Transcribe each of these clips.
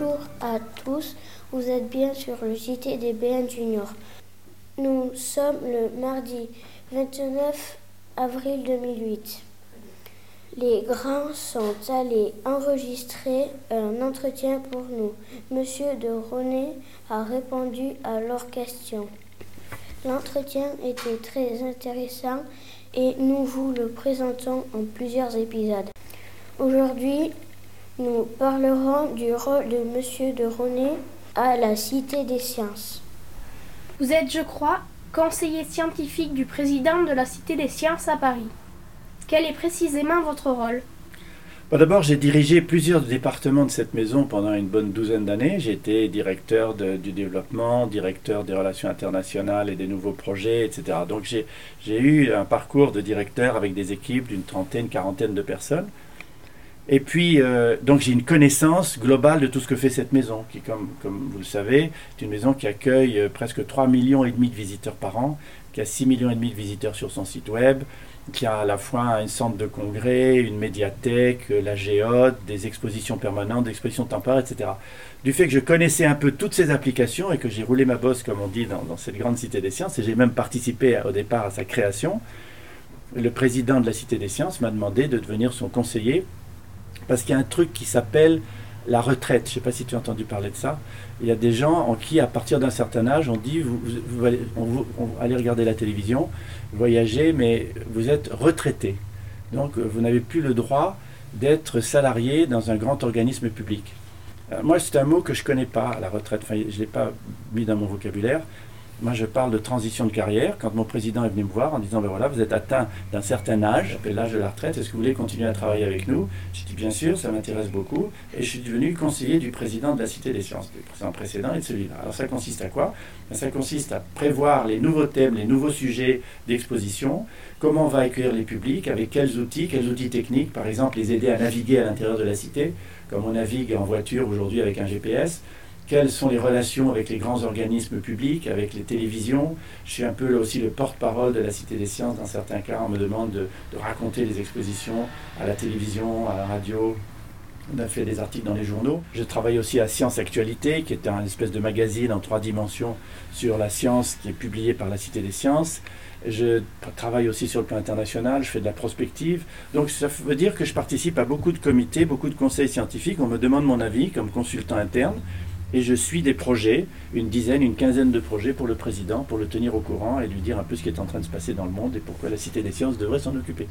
Bonjour à tous, vous êtes bien sur le JT des BN Junior. Nous sommes le mardi 29 avril 2008. Les grands sont allés enregistrer un entretien pour nous. Monsieur de René a répondu à leurs questions. L'entretien était très intéressant et nous vous le présentons en plusieurs épisodes. Aujourd'hui, nous parlerons du rôle de Monsieur de René à la Cité des Sciences. Vous êtes, je crois, conseiller scientifique du président de la Cité des Sciences à Paris. Quel est précisément votre rôle? D'abord, j'ai dirigé plusieurs départements de cette maison pendant une bonne douzaine d'années. J'ai été directeur du développement, directeur des relations internationales et des nouveaux projets, etc. Donc j'ai eu un parcours de directeur avec des équipes d'une trentaine, quarantaine de personnes. Et puis, euh, donc j'ai une connaissance globale de tout ce que fait cette maison, qui, comme, vous le savez, est une maison qui accueille euh, presque 3 millions et demi de visiteurs par an, qui a 6 millions et demi de visiteurs sur son site web, qui a à la fois un centre de congrès, une médiathèque, euh, la géode, des expositions permanentes, des expositions temporaires, etc. Du fait que je connaissais un peu toutes ces applications et que j'ai roulé ma bosse, comme on dit, dans cette grande cité des sciences, et j'ai même participé au départ à sa création, le président de la Cité des Sciences m'a demandé de devenir son conseiller parce qu'il y a un truc qui s'appelle la retraite. Je ne sais pas si tu as entendu parler de ça. Il y a des gens en qui, à partir d'un certain âge, on dit vous, allez, regarder la télévision, voyager, mais vous êtes retraité. Donc vous n'avez plus le droit d'être salarié dans un grand organisme public. Euh, moi, c'est un mot que je ne connais pas, la retraite. je ne l'ai pas mis dans mon vocabulaire. Moi, je parle de transition de carrière. Quand mon président est venu me voir en disant, ben voilà, vous êtes atteint d'un certain âge, l'âge de la retraite, est-ce que vous voulez continuer à travailler avec nous? J'ai dit, bien sûr, ça m'intéresse beaucoup. Et je suis devenu conseiller du président de la Cité des Sciences, du président précédent et de celui-là. Alors ça consiste à quoi? Ben, Ça consiste à prévoir les nouveaux thèmes, les nouveaux sujets d'exposition, comment on va accueillir les publics, avec quels outils, quels outils techniques, par exemple, les aider à naviguer à l'intérieur de la cité, comme on navigue en voiture aujourd'hui avec un GPS quelles sont les relations avec les grands organismes publics, avec les télévisions. Je suis un peu là aussi le porte-parole de la Cité des Sciences. Dans certains cas, on me demande de, raconter les expositions à la télévision, à la radio. On a fait des articles dans les journaux. Je travaille aussi à Science Actualité, qui est un espèce de magazine en trois dimensions sur la science qui est publié par la Cité des Sciences. Je travaille aussi sur le plan international, je fais de la prospective. Donc ça veut dire que je participe à beaucoup de comités, beaucoup de conseils scientifiques. On me demande mon avis comme consultant interne et je suis des projets, une dizaine, une quinzaine de projets pour le président, pour le tenir au courant et lui dire un peu ce qui est en train de se passer dans le monde et pourquoi la Cité des Sciences devrait s'en occuper.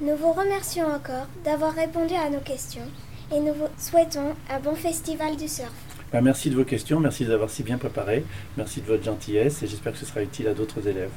Nous vous remercions encore d'avoir répondu à nos questions et nous vous souhaitons un bon festival du surf. Ben, merci de vos questions, merci d'avoir si bien préparé, merci de votre gentillesse et j'espère que ce sera utile à d'autres élèves.